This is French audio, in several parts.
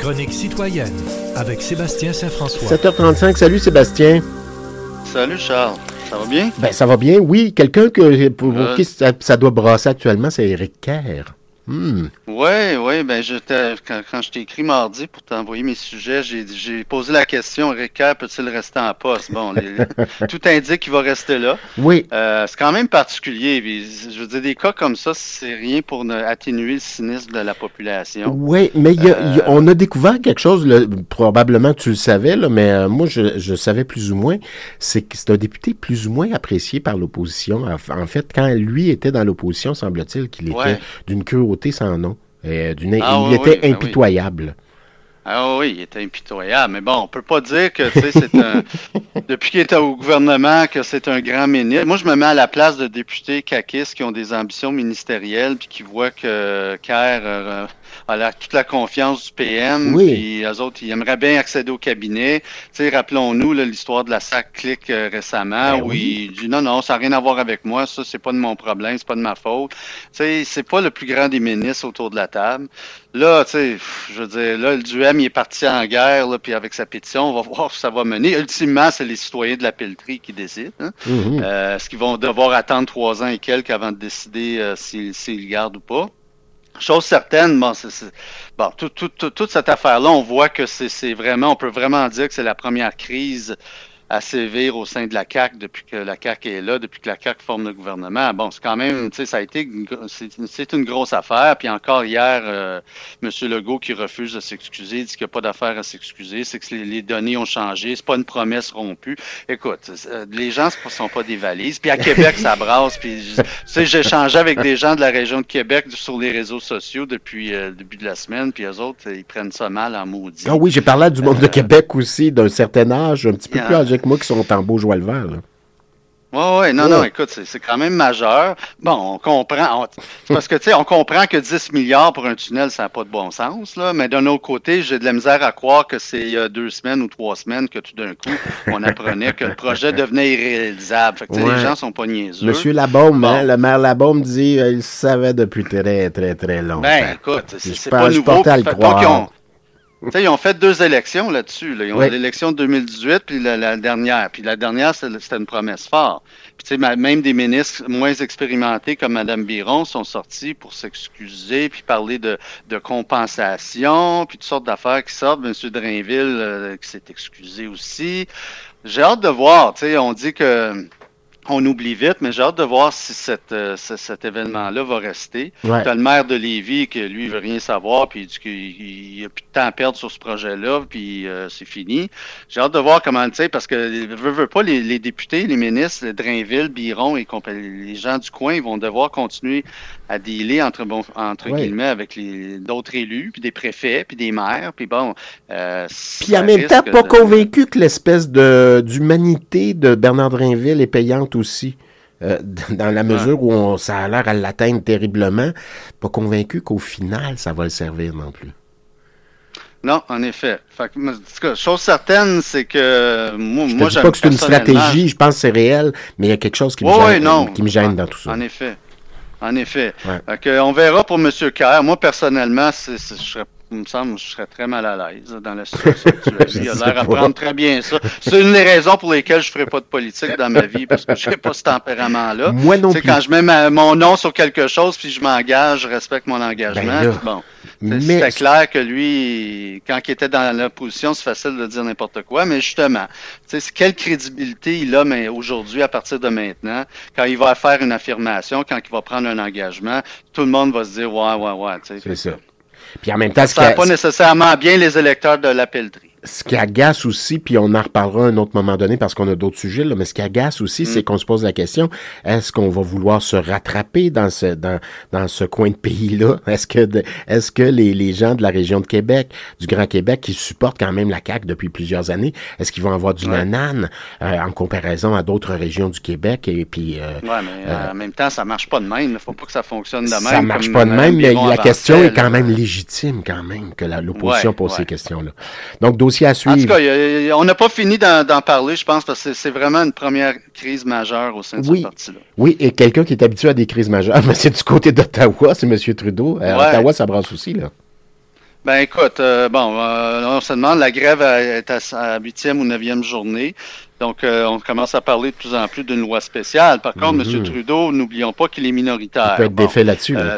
chronique citoyenne avec Sébastien Saint-François. 7h35, salut Sébastien. Salut Charles, ça va bien? Ben, ça va bien, oui. Quelqu'un que, pour, pour qui ça, ça doit brasser actuellement, c'est Eric Kerr. Hmm. Oui, oui, ben je quand, quand je t'ai écrit mardi pour t'envoyer mes sujets, j'ai posé la question, Ricard peut-il rester en poste? Bon, les- tout indique qu'il va rester là. Oui, Euh, c'est quand même particulier. je veux dire, des cas comme ça, c'est rien pour ne- atténuer le cynisme de la population. oui, mais y a- il y a- Euh, on a découvert quelque chose, là, probablement tu le savais, là, mais euh, moi je, je savais plus ou moins, c'est que c'est un député plus ou moins apprécié par l'opposition. En, en fait, quand lui était dans l'opposition, semble-t-il qu'il était Ouais. d'une cruauté sans nom. Euh, d'une- Ah il oui, était ben impitoyable. Ah oui, il était impitoyable. Mais bon, on peut pas dire que tu sais, c'est un. Depuis qu'il était au gouvernement, que c'est un grand ministre. Moi, je me mets à la place de députés caquistes qui ont des ambitions ministérielles puis qui voient que Kerr euh, a la- toute la confiance du PM. Oui. Puis eux autres, ils aimeraient bien accéder au cabinet. Tu sais, rappelons-nous l'histoire de la SAC Click euh, récemment Ben où oui. il dit non, non, ça n'a rien à voir avec moi. Ça, c'est pas de mon problème, c'est pas de ma faute. Tu sais, c'est pas le plus grand des ministres autour de la table. Là, tu sais, je veux dire, là, le il est parti en guerre, là, puis avec sa pétition, on va voir où ça va mener. Ultimement, c'est les citoyens de la pelleterie qui décident. hein. Mhm. Euh, Est-ce qu'ils vont devoir attendre trois ans et quelques avant de décider euh, s'ils le gardent ou pas? Chose certaine, bon, c'est, c'est- bon tout- tout- tout- toute cette affaire-là, on voit que c'est vraiment, on peut vraiment dire que c'est la première crise à sévir au sein de la CAQ depuis que la CAQ est là, depuis que la CAQ forme le gouvernement. Bon, c'est quand même, tu sais, ça a été, c'est, une grosse affaire. Puis encore hier, euh, M. Legault qui refuse de s'excuser, dit qu'il n'y a pas d'affaire à s'excuser, c'est que les, les données ont changé, c'est pas une promesse rompue. Écoute, euh, les gens ne sont pas des valises. Puis à Québec, ça brasse. Puis, tu sais, j'ai échangé avec des gens de la région de Québec sur les réseaux sociaux depuis euh, le début de la semaine. Puis eux autres, ils prennent ça mal en maudit. Ah oui, j'ai parlé à du monde de Euh, Québec aussi, d'un certain âge, un petit peu plus âgé que moi, qui sont en beau joie le vert. là. Oui, oui, non, Ouais. non, écoute, c'est quand même majeur. Bon, on comprend. on- parce que, tu sais, on comprend que 10 milliards pour un tunnel, ça n'a pas de bon sens, là. Mais d'un autre côté, j'ai de la misère à croire que c'est il y a deux semaines ou trois semaines que tout d'un coup, on apprenait que le projet devenait irréalisable. Fait que, Ouais. les gens sont pas niaiseux. Monsieur Labaume, Bon. hein, le maire Labaume dit euh, il savait depuis très, très, très longtemps. Ben, écoute, c'est pas nouveau. à le croire. Ils ont fait deux élections là-dessus. là. Ils ont Oui. l'élection de 2018 puis la, la dernière. Puis la dernière, c'était une promesse forte. Puis tu sais, ma- même des ministres moins expérimentés comme Mme Biron sont sortis pour s'excuser puis parler de, de compensation puis toutes sortes d'affaires qui sortent. M. Drainville euh, qui s'est excusé aussi. J'ai hâte de voir. Tu sais, on dit que on oublie vite, mais j'ai hâte de voir si cette, euh, ce- cet événement-là va rester. Ouais. T'as le maire de Lévis que lui, veut rien savoir, puis il dit qu'il n'y a plus de temps à perdre sur ce projet-là, puis euh, c'est fini. J'ai hâte de voir comment, tu sais, parce que veut, veut pas, les, les députés, les ministres, le Drainville, Biron et les gens du coin, ils vont devoir continuer à dealer entre, bon, entre Ouais. guillemets avec les d'autres élus, puis des préfets, puis des maires, puis bon. euh, Puis en même temps, pas de- convaincu que l'espèce de d'humanité de Bernard Drinville est payante aussi. euh, dans la mesure où on, ça a l'air à l'atteindre terriblement, pas convaincu qu'au final, ça va le servir non plus. Non, en effet. Fait que, en tout cas, chose certaine, c'est que moi, Je moi dis pas que c'est une stratégie, je pense que c'est réel, mais il y a quelque chose qui me Oui, gêne, non. qui me gêne En- dans tout ça. En effet. En effet. Ouais. Fait que, on verra pour M. Kerr. Moi, personnellement, c'est, c'est- je serais, il me semble que je serais très mal à l'aise dans la situation actuelle. Il a l'air à prendre très bien ça. C'est une des raisons pour lesquelles je ne ferai pas de politique dans ma vie, parce que je n'ai pas ce tempérament-là. Moi non plus. quand je mets ma- mon nom sur quelque chose, puis je m'engage, je respecte mon engagement. Ben bon, Mais c'était clair que lui, quand il était dans l'opposition, c'est facile de dire n'importe quoi, mais justement, tu sais, c'est quelle crédibilité il a mais aujourd'hui, à partir de maintenant, quand il va faire une affirmation, quand il va prendre un engagement, tout le monde va se dire ouais, ouais, ouais. tu sais. c'est ça. Puis en même temps, Ça pas nécessairement bien les électeurs de la pelleterie. Ce qui agace aussi, puis on en reparlera à un autre moment donné parce qu'on a d'autres sujets, là, mais ce qui agace aussi, c'est qu'on se pose la question, est-ce qu'on va vouloir se rattraper dans ce, dans, dans ce coin de pays-là? Est-ce que, de- est-ce que les, les gens de la région de Québec, du Grand Québec, qui supportent quand même la CAQ depuis plusieurs années, est-ce qu'ils vont avoir du Ouais. nanan euh, en comparaison à d'autres régions du Québec? Et puis, euh, Ouais, mais euh, en même temps, ça marche pas de même. Il faut pas que ça fonctionne de même. ça marche comme pas de même, mais la question est quand même légitime, quand même, que la- l'opposition Ouais, pose ces questions-là. Donc, dossier à En tout cas, il y a- il y a- on n'a pas fini d'en parler, je pense, parce que c'est- vraiment une première crise majeure au sein de Oui. ce parti-là. Oui, et quelqu'un qui est habitué à des crises majeures, mais c'est du côté d'Ottawa, c'est M. Trudeau. Euh, Ouais. Ottawa, ça brasse aussi, là. Ben écoute, euh, bon, euh, on se demande, la grève est à sa huitième ou neuvième journée. Donc, euh, on commence à parler de plus en plus d'une loi spéciale. Par contre. M. Trudeau, n'oublions pas qu'il est minoritaire. Il peut être Bon, défait là-dessus. là.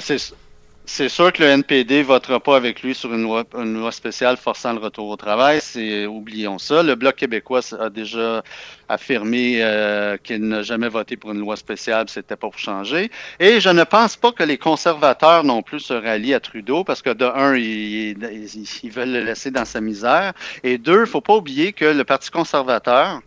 C'est- sûr que le NPD votera pas avec lui sur une loi, spéciale forçant le retour au travail. C'est oublions ça. Le Bloc québécois a déjà affirmé euh, qu'il n'a jamais voté pour une loi spéciale, c'était pas pour changer. Et je ne pense pas que les conservateurs non plus se rallient à Trudeau parce que de un, ils, veulent le laisser dans sa misère. Et deux, il faut pas oublier que le Parti conservateur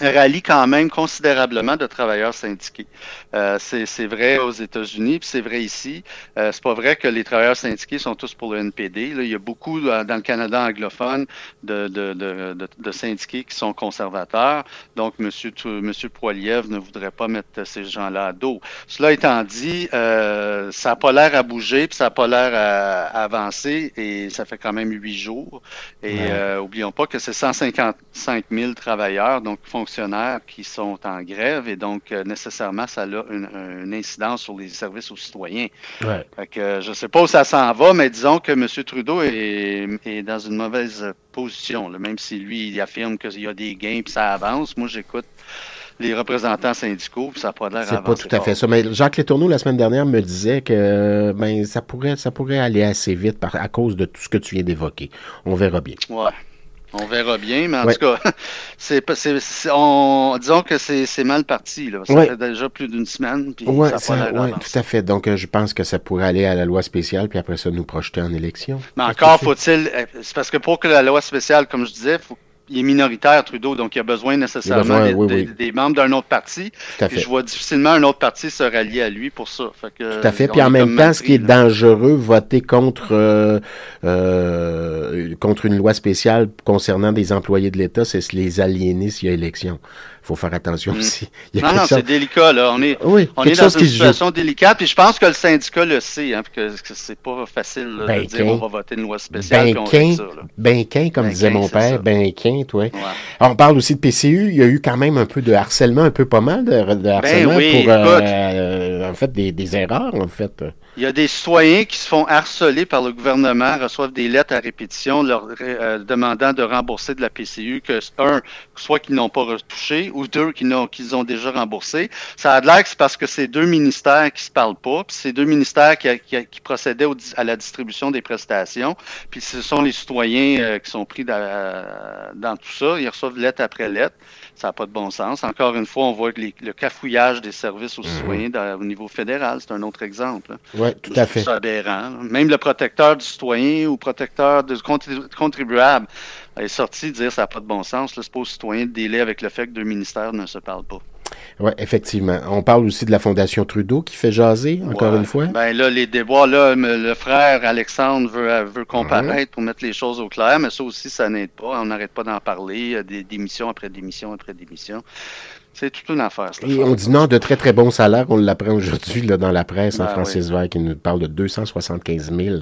rallie quand même considérablement de travailleurs syndiqués. Euh, c'est c'est vrai aux États-Unis, puis c'est vrai ici. Euh, c'est pas vrai que les travailleurs syndiqués sont tous pour le NPD. Là, il y a beaucoup euh, dans le Canada anglophone de, de, de, de, syndiqués qui sont conservateurs. Donc, M. Monsieur Poiliev ne voudrait pas mettre ces gens-là à dos. Cela étant dit, euh, ça n'a pas l'air à bouger, puis ça n'a pas l'air à, à avancer, et ça fait quand même huit jours. Et Ouais. euh, oublions pas que c'est 155 000 travailleurs, donc fonctionnaires, qui sont en grève, et donc euh, nécessairement, ça a une, une incidence sur les services aux citoyens. Ouais. Fait que, euh, je ne sais pas où ça s'en va, mais disons que M. Trudeau est, est dans une mauvaise position. là. même si lui, il affirme qu'il y a des gains et ça avance. Moi, j'écoute les représentants syndicaux, puis ça n'a pas l'air C'est pas tout à fait ça. Mais Jacques Letourneau, la semaine dernière, me disait que ben ça pourrait, ça pourrait aller assez vite par, à cause de tout ce que tu viens d'évoquer. On verra bien. Ouais. On verra bien, mais en Ouais. tout cas, c'est, c'est, c'est- on, disons que c'est, c'est mal parti. Là. Ça Ouais. fait déjà plus d'une semaine, puis Oui, tout à fait. Donc, euh, je pense que ça pourrait aller à la loi spéciale, puis après ça, nous projeter en élection. Mais encore faut-il. euh, C'est parce que pour que la loi spéciale, comme je disais, faut- il est minoritaire, Trudeau, donc il a besoin nécessairement besoin, des, oui, des- oui. des membres d'un autre parti. Tout à Puis fait. je vois difficilement un autre parti se rallier à lui pour ça. Fait que, Tout à fait. Puis en même temps, ce qui est dangereux, voter contre euh, euh, contre une loi spéciale concernant des employés de l'État, c'est se les aliéner s'il y a élection. Il faut faire attention Mm. aussi. Il y a Non, non, chose- c'est délicat, là. On est, Oui, on est dans une situation délicate, puis je pense que le syndicat le sait, hein, que, que c'est pas facile là, Ben, de dire on va voter une loi spéciale, puis Ben ben comme Ben disait mon père, ça. ben qu'un, toi. Ouais. On parle aussi de PCU. Il y a eu quand même un peu de harcèlement, un peu pas mal de, de harcèlement oui, pour, euh, écoute. euh, en fait, des, des erreurs, en fait. Il y a des citoyens qui se font harceler par le gouvernement, reçoivent des lettres à répétition leur euh, demandant de rembourser de la PCU, que un, soit qu'ils n'ont pas retouché, ou deux, qu'ils ont déjà remboursé. Ça a l'air que c'est parce que c'est deux ministères qui se parlent pas, puis c'est deux ministères qui, qui- qui procédaient au à la distribution des prestations, puis ce sont les citoyens euh, qui sont pris dans, dans tout ça. Ils reçoivent lettre après lettre. Ça n'a pas de bon sens. Encore une fois, on voit que les- le cafouillage des services aux citoyens dans- niveau fédéral, c'est un autre exemple. Oui, tout à fait. aberrant. là. Même le protecteur du citoyen ou protecteur du contri- contribuable est sorti dire que ça n'a pas de bon sens. C'est pas aux citoyens de délai avec le fait que deux ministères ne se parlent pas. Oui, effectivement. On parle aussi de la Fondation Trudeau qui fait jaser, encore Ouais. une fois. Ben là, les déboires, là, le frère Alexandre veut, veut comparaître pour mettre les choses au clair, mais ça aussi, ça n'aide pas. On n'arrête pas d'en parler, euh, des démissions après démission après démission. C'est toute une affaire, Et affaire. on dit non de très très bons salaires. On l'apprend aujourd'hui dans la presse. Ben Francis Vert qui nous parle de 275 000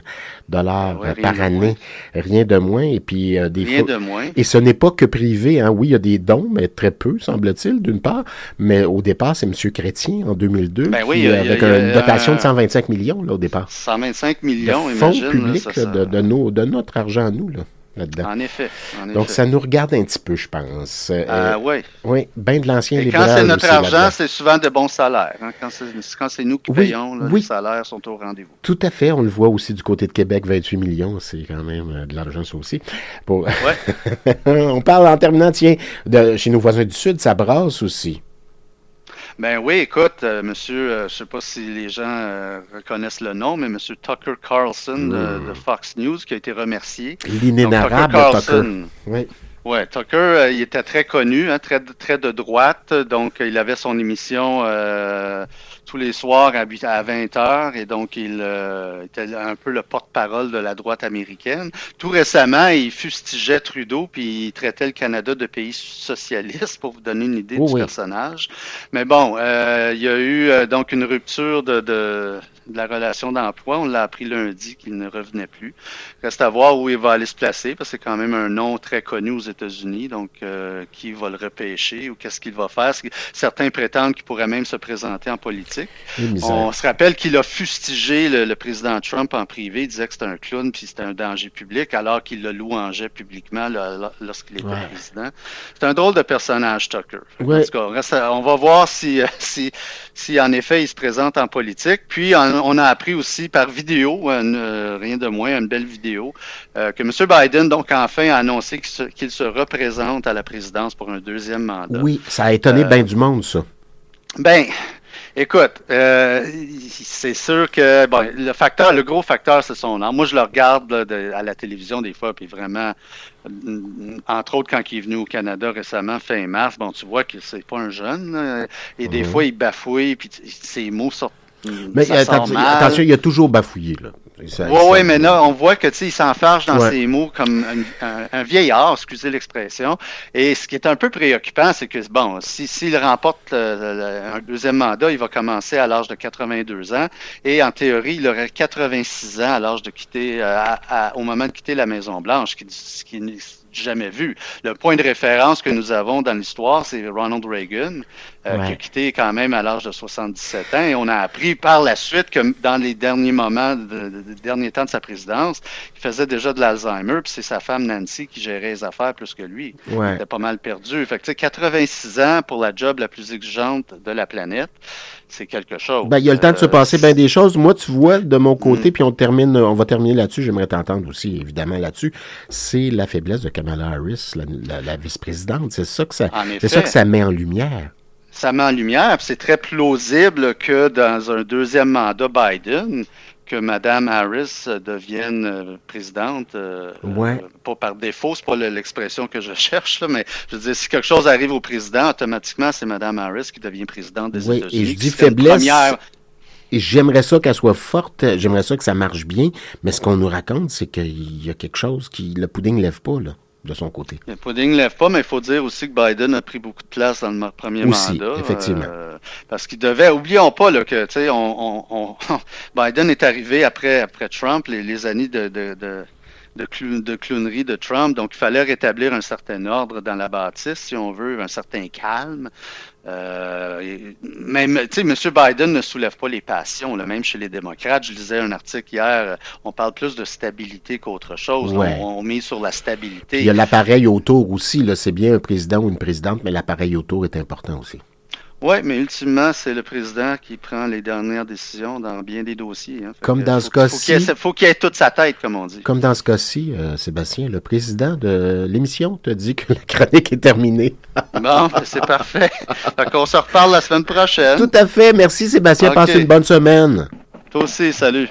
dollars Ouais, euh, rien par de année. Rien de moins. Et puis euh, des Rien fois- de moins. Et ce n'est pas que privé. Hein. Oui, il y a des dons, mais très peu, semble-t-il, d'une part. Mais au départ, c'est M. Chrétien, en 2002, Ben qui, oui, a- euh, avec a- une dotation de euh, 125 millions, là, au départ. 125 De millions, fonds imagine. là, publics, ça, de, de nos, de notre argent à nous, là, là-dedans. En effet. en Donc, effet. ça nous regarde un petit peu, je pense. Euh, Ah oui. oui, bien de l'ancien libéral quand c'est notre aussi, argent, c'est souvent de bons salaires. hein. Quand c'est nous qui Oui, payons, là, oui. les salaires sont au rendez-vous. Tout à fait. On le voit aussi du côté de Québec, 28 millions. C'est quand même euh, de l'argent, ça aussi. Ouais. on parle en terminant, tiens, de, chez nos voisins du Sud, ça brasse aussi. Ben oui, écoute, euh, monsieur, euh, je sais pas si les gens euh, reconnaissent le nom, mais monsieur Tucker Carlson de, de Fox News qui a été remercié. L'inénarrable Tucker Tucker. Carlson. Oui. Ouais, Tucker, euh, il était très connu, hein, très, très de droite, donc il avait son émission euh, tous les soirs à, huit- à 20 heures, et donc il euh, était un peu le porte-parole de la droite américaine. Tout récemment, il fustigeait Trudeau, puis il traitait le Canada de pays socialiste, pour vous donner une idée Oh du oui. personnage. Mais bon, euh, il y a eu euh, donc une rupture de, de, de la relation d'emploi. On l'a appris lundi qu'il ne revenait plus. Reste à voir où il va aller se placer, parce que c'est quand même un nom très connu aux États-Unis. Donc, euh, qui va le repêcher ou qu'est-ce qu'il va faire? Certains prétendent qu'il pourrait même se présenter en politique. On se rappelle qu'il a fustigé le, président Trump en privé. Il disait que c'était un clown puis c'était un danger public, alors qu'il le louangeait publiquement lorsqu'il était président. C'est un drôle de personnage, Tucker. En tout cas, on, va voir si, si, si, en effet, il se présente en politique. Puis, on, a appris aussi par vidéo, euh, rien de moins, une belle vidéo, euh, que M. Biden, donc, enfin, a annoncé qu'il se, représente à la présidence pour un deuxième mandat. Oui, ça a étonné euh, bien du monde, ça. Ben, Écoute, euh, c'est sûr que bon, le facteur, le gros facteur, c'est son nom. Moi, je le regarde à la télévision des fois, puis vraiment, entre autres quand il est venu au Canada récemment, fin mars, bon, tu vois que c'est pas un jeune, et des mhm. fois il bafouille, puis ses mots sortent mais attention, il a toujours bafouillé. Là. Oui, oui, mais là, on voit que il s'enfarge dans ses mots comme un, vieillard, excusez l'expression. Et ce qui est un peu préoccupant, c'est que, bon, s'il remporte un deuxième mandat, il va commencer à l'âge de 82 ans. Et en théorie, il aurait 86 ans à l'âge de quitter, euh, au moment de quitter la Maison-Blanche, ce qui, jamais vu. Le point de référence que nous avons dans l'histoire, c'est Ronald Reagan, euh, qui a quitté quand même à l'âge de 77 ans. Et on a appris par la suite que dans les derniers moments, de, derniers temps de sa présidence, il faisait déjà de l'Alzheimer, puis c'est sa femme Nancy qui gérait les affaires plus que lui. Il était pas mal perdu. Fait que, 86 ans pour la job la plus exigeante de la planète c'est quelque chose. Ben, il y a le temps de se euh, passer bien des choses. Moi, tu vois, de mon côté, mm. puis on termine, on va terminer là-dessus, j'aimerais t'entendre aussi, évidemment, là-dessus, c'est la faiblesse de Kamala Harris, la, vice-présidente. C'est ça que ça, c'est ça que ça met en lumière. Ça met en lumière, c'est très plausible que dans un deuxième mandat Biden, que Mme Harris devienne euh, présidente, euh, pas par défaut, c'est pas l'expression que je cherche, mais je veux dire, si quelque chose arrive au président, automatiquement, c'est Mme Harris qui devient présidente des États-Unis. Et je dis faiblesse. Et j'aimerais ça qu'elle soit forte, j'aimerais ça que ça marche bien, mais ce qu'on nous raconte, c'est qu'il y a quelque chose qui. Le pudding ne lève pas, là de son côté. Le pudding ne lève pas, mais il faut dire aussi que Biden a pris beaucoup de place dans le premier mandat. effectivement. Euh, parce qu'il devait, oublions pas là, que on, on, Biden est arrivé après, après Trump, les, les années de, de, de de, de, clownerie de Trump. Donc, il fallait rétablir un certain ordre dans la bâtisse, si on veut, un certain calme. Euh, même, tu sais, M. Biden ne soulève pas les passions, là, même chez les démocrates. Je lisais un article hier, euh, on parle plus de stabilité qu'autre chose. On, on, met sur la stabilité. il y a l'appareil autour aussi. C'est bien un président ou une présidente, mais l'appareil autour est important aussi. Oui, mais ultimement, c'est le président qui prend les dernières décisions dans bien des dossiers. Hein. Comme dans ce cas-ci. Il faut qu'il ait, toute sa tête, comme on dit. Comme dans ce cas-ci, euh, Sébastien, le président de l'émission te dit que la chronique est terminée. bon, ben, c'est parfait. Donc, on se reparle la semaine prochaine. Tout à fait. Merci, Sébastien. Passe une bonne semaine. Toi aussi, salut.